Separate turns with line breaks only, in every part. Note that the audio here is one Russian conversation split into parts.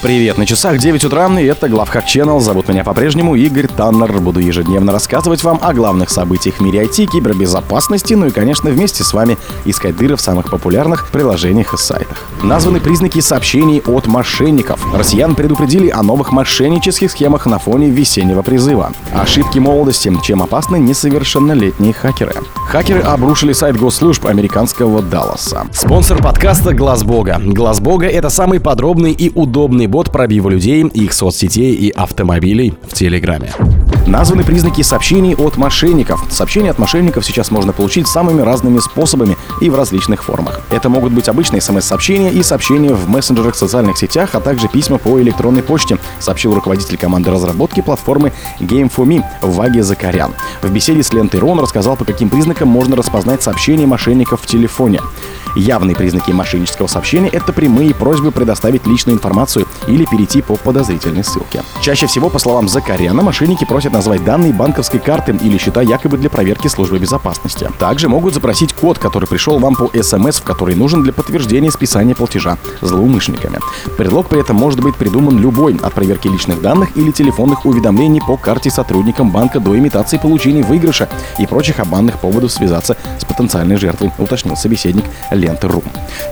Привет, на часах 9 утра, и это Главхак Channel. Зовут меня по-прежнему Игорь Таннер. Буду ежедневно рассказывать вам о главных событиях в мире IT, кибербезопасности, ну и, конечно, вместе с вами искать дыры в самых популярных приложениях и сайтах. Названы признаки сообщений от мошенников. Россиян предупредили о новых мошеннических схемах на фоне весеннего призыва. Ошибки молодости, чем опасны несовершеннолетние хакеры. Хакеры обрушили сайт госслужб американского Далласа. Спонсор подкаста Глаз Бога. Глаз Бога — это самый подробный и удобный бот пробива людей, их соцсетей и автомобилей в Телеграме. Названы признаки сообщений от мошенников. Сообщения от мошенников сейчас можно получить самыми разными способами и в различных формах. Это могут быть обычные смс-сообщения и сообщения в мессенджерах, социальных сетях, а также письма по электронной почте, сообщил руководитель команды разработки платформы Game4Me Ваги Закарян. В беседе с лентой Рон рассказал, по каким признакам можно распознать сообщения мошенников в телефоне. Явные признаки мошеннического сообщения — это прямые просьбы предоставить личную информацию или перейти по подозрительной ссылке. Чаще всего, по словам Закаряна, мошенники просят назвать данные банковской карты или счета якобы для проверки службы безопасности. Также могут запросить код, который пришел вам по СМС, в который нужен для подтверждения списания платежа злоумышленниками. Предлог при этом может быть придуман любой, от проверки личных данных или телефонных уведомлений по карте сотрудникам банка до имитации получения выигрыша и прочих обманных поводов связаться с потенциальной жертвой, уточнил собеседник ленты.ру.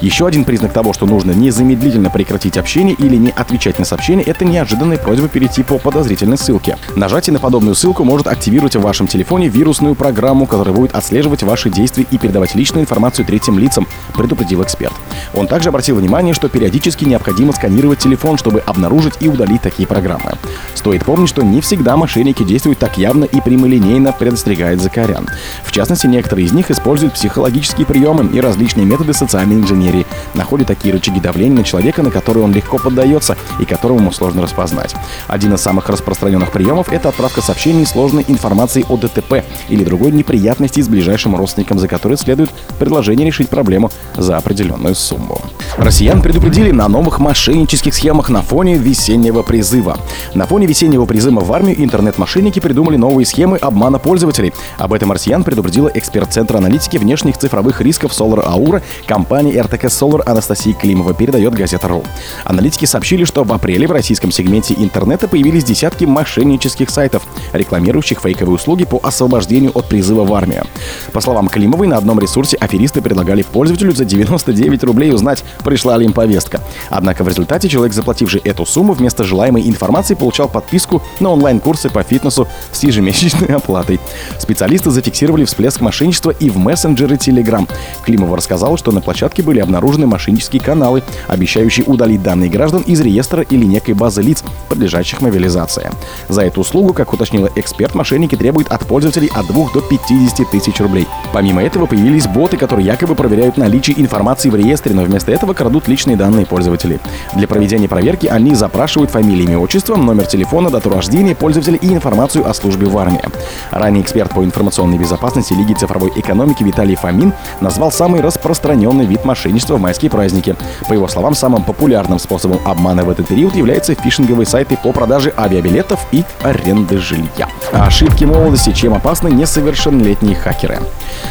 Еще один признак того, что нужно незамедлительно прекратить общение или не отвечать на сообщения, это неожиданная просьба перейти по подозрительной ссылке. Нажатие на подобную ссылку может активировать в вашем телефоне вирусную программу, которая будет отслеживать ваши действия и передавать личную информацию третьим лицам, предупредил эксперт. Он также обратил внимание, что периодически необходимо сканировать телефон, чтобы обнаружить и удалить такие программы. Стоит помнить, что не всегда мошенники действуют так явно и прямолинейно, предостерегает Закарян. В частности, некоторые из них используют психологические приемы и различные методы социальной инженерии, находят такие рычаги давления на человека, на которые он легко поддается и которого ему сложно распознать. Один из самых распространенных приемов — это отправка сообщений сложной информации о ДТП или другой неприятности с ближайшим родственником, за который следует предложение решить проблему за определенную сумму. Россиян предупредили на новых мошеннических схемах на фоне весеннего призыва. На фоне весеннего призыва в армию интернет-мошенники придумали новые схемы обмана пользователей. Об этом россиян предупредила эксперт Центра аналитики внешних цифровых рисков Solar Aura компании RTK Solar Анастасия Климова, передает газета РУ. Аналитики сообщили, что в апреле в российском сегменте интернета появились десятки мошеннических сайтов, рекламирующих фейковые услуги по освобождению от призыва в армию. По словам Климовой, на одном ресурсе аферисты предлагали пользователю за 99 рублей узнать, пришла ли им повестка. Однако в результате человек, заплативший эту сумму, вместо желаемой информации получал подписку на онлайн-курсы по фитнесу с ежемесячной оплатой. Специалисты зафиксировали всплеск мошенничества и в мессенджеры Telegram. Климова рассказала, что на площадке были обнаружены мошеннические каналы, обещающие удалить данные граждан из реестра или некой базы лиц, подлежащих мобилизации. За эту услугу, как уточнила эксперт, мошенники требуют от пользователей от 2 до 50 тысяч рублей. Помимо этого появились боты, которые якобы проверяют наличие информации в реестре, но вместо этого крадут личные данные пользователей. Для проведения проверки они запрашивают фамилии, имя, отчество, номер телефона, дату рождения пользователя и информацию о службе в армии. Ранее эксперт по информационной безопасности Лиги цифровой экономики Виталий Фомин назвал самый распространенный вид мошенничества в майские праздники. По его словам, самым популярным способом обмана в этот период являются фишинговые сайты по продаже авиабилетов и аренды жилья. Ошибки молодости, чем опасны несовершеннолетние хакеры.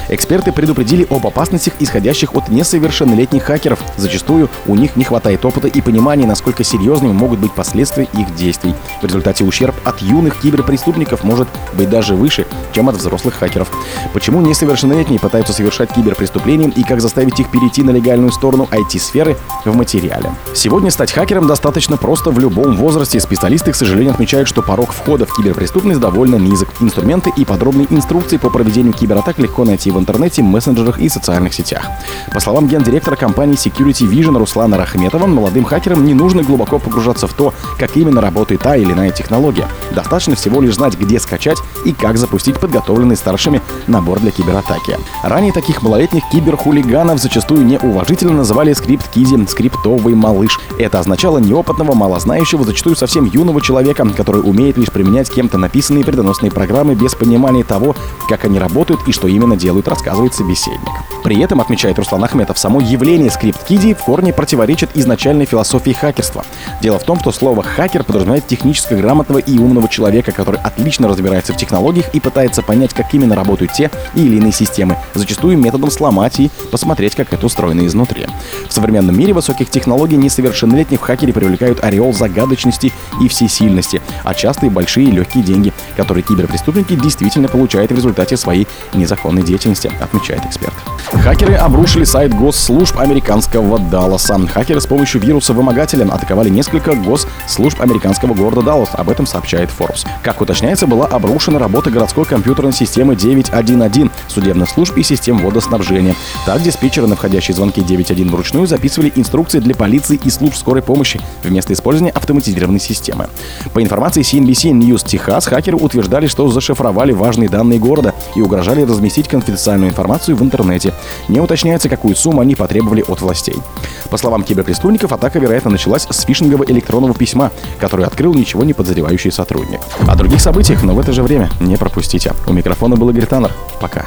Эксперты предупредили об опасностях, исходящих от несовершеннолетних хакеров. Зачастую у них не хватает опыта и понимания, насколько серьезными могут быть последствия их действий. В результате ущерб от юных киберпреступников может быть даже выше, чем от взрослых хакеров. Почему несовершеннолетние пытаются совершать киберпреступления и как заставить их перейти на легальную сторону IT-сферы в материале. Сегодня стать хакером достаточно просто в любом возрасте. Специалисты, к сожалению, отмечают, что порог входа в киберпреступность довольно низок. Инструменты и подробные инструкции по проведению кибератак легко найти в интернете, мессенджерах и социальных сетях. По словам гендиректора компании Security Vision Руслана Рахметова, молодым хакерам не нужно глубоко погружаться в то, как именно работает та или иная технология. Достаточно всего лишь знать, где скачать и как запустить подготовленный старшими набор для кибератаки. Ранее таких малолетних киберхулиганов зачастую неуважительно называли скрипт Кизи, скриптовый малыш. Это означало неопытного, малознающего, зачастую совсем юного человека, который умеет лишь применять кем-то написанные предоносные программы без понимания того, как они работают и что именно делают, рассказывает собеседник. При этом, отмечает Руслан Ахметов, само явление скрипт-киди в корне противоречит изначальной философии хакерства. Дело в том, что слово «хакер» подразумевает технически грамотного и умного человека, который отлично разбирается в технологиях и пытается понять, как именно работают те или иные системы, зачастую методом сломать и посмотреть, как это устроено изнутри. В современном мире высоких технологий несовершеннолетних хакеры привлекают ореол загадочности и всесильности, а часто и большие легкие деньги, которые киберпреступники действительно получают в результате своей незаконной деятельности, отмечает эксперт. Хакеры обрушили сайт госслужб американского Далласа. Хакеры с помощью вируса-вымогателя атаковали несколько госслужб американского города Даллас. Об этом сообщает Forbes. Как уточняется, была обрушена работа городской компьютерной системы 911, судебных служб и систем водоснабжения. Так, диспетчеры на входящие звонки 911 вручную записывали инструкции для полиции и служб скорой помощи вместо использования автоматизированной системы. По информации CNBC News Техас, хакеры утверждали, что зашифровали важные данные города и угрожали разместить конфиденциальную информацию в интернете. Не уточняется, какую сумму они потребовали от властей. По словам киберпреступников, атака, вероятно, началась с фишингового электронного письма, который открыл ничего не подозревающий сотрудник. О других событиях, но в это же время не пропустите. У микрофона был Игорь Таннер. Пока.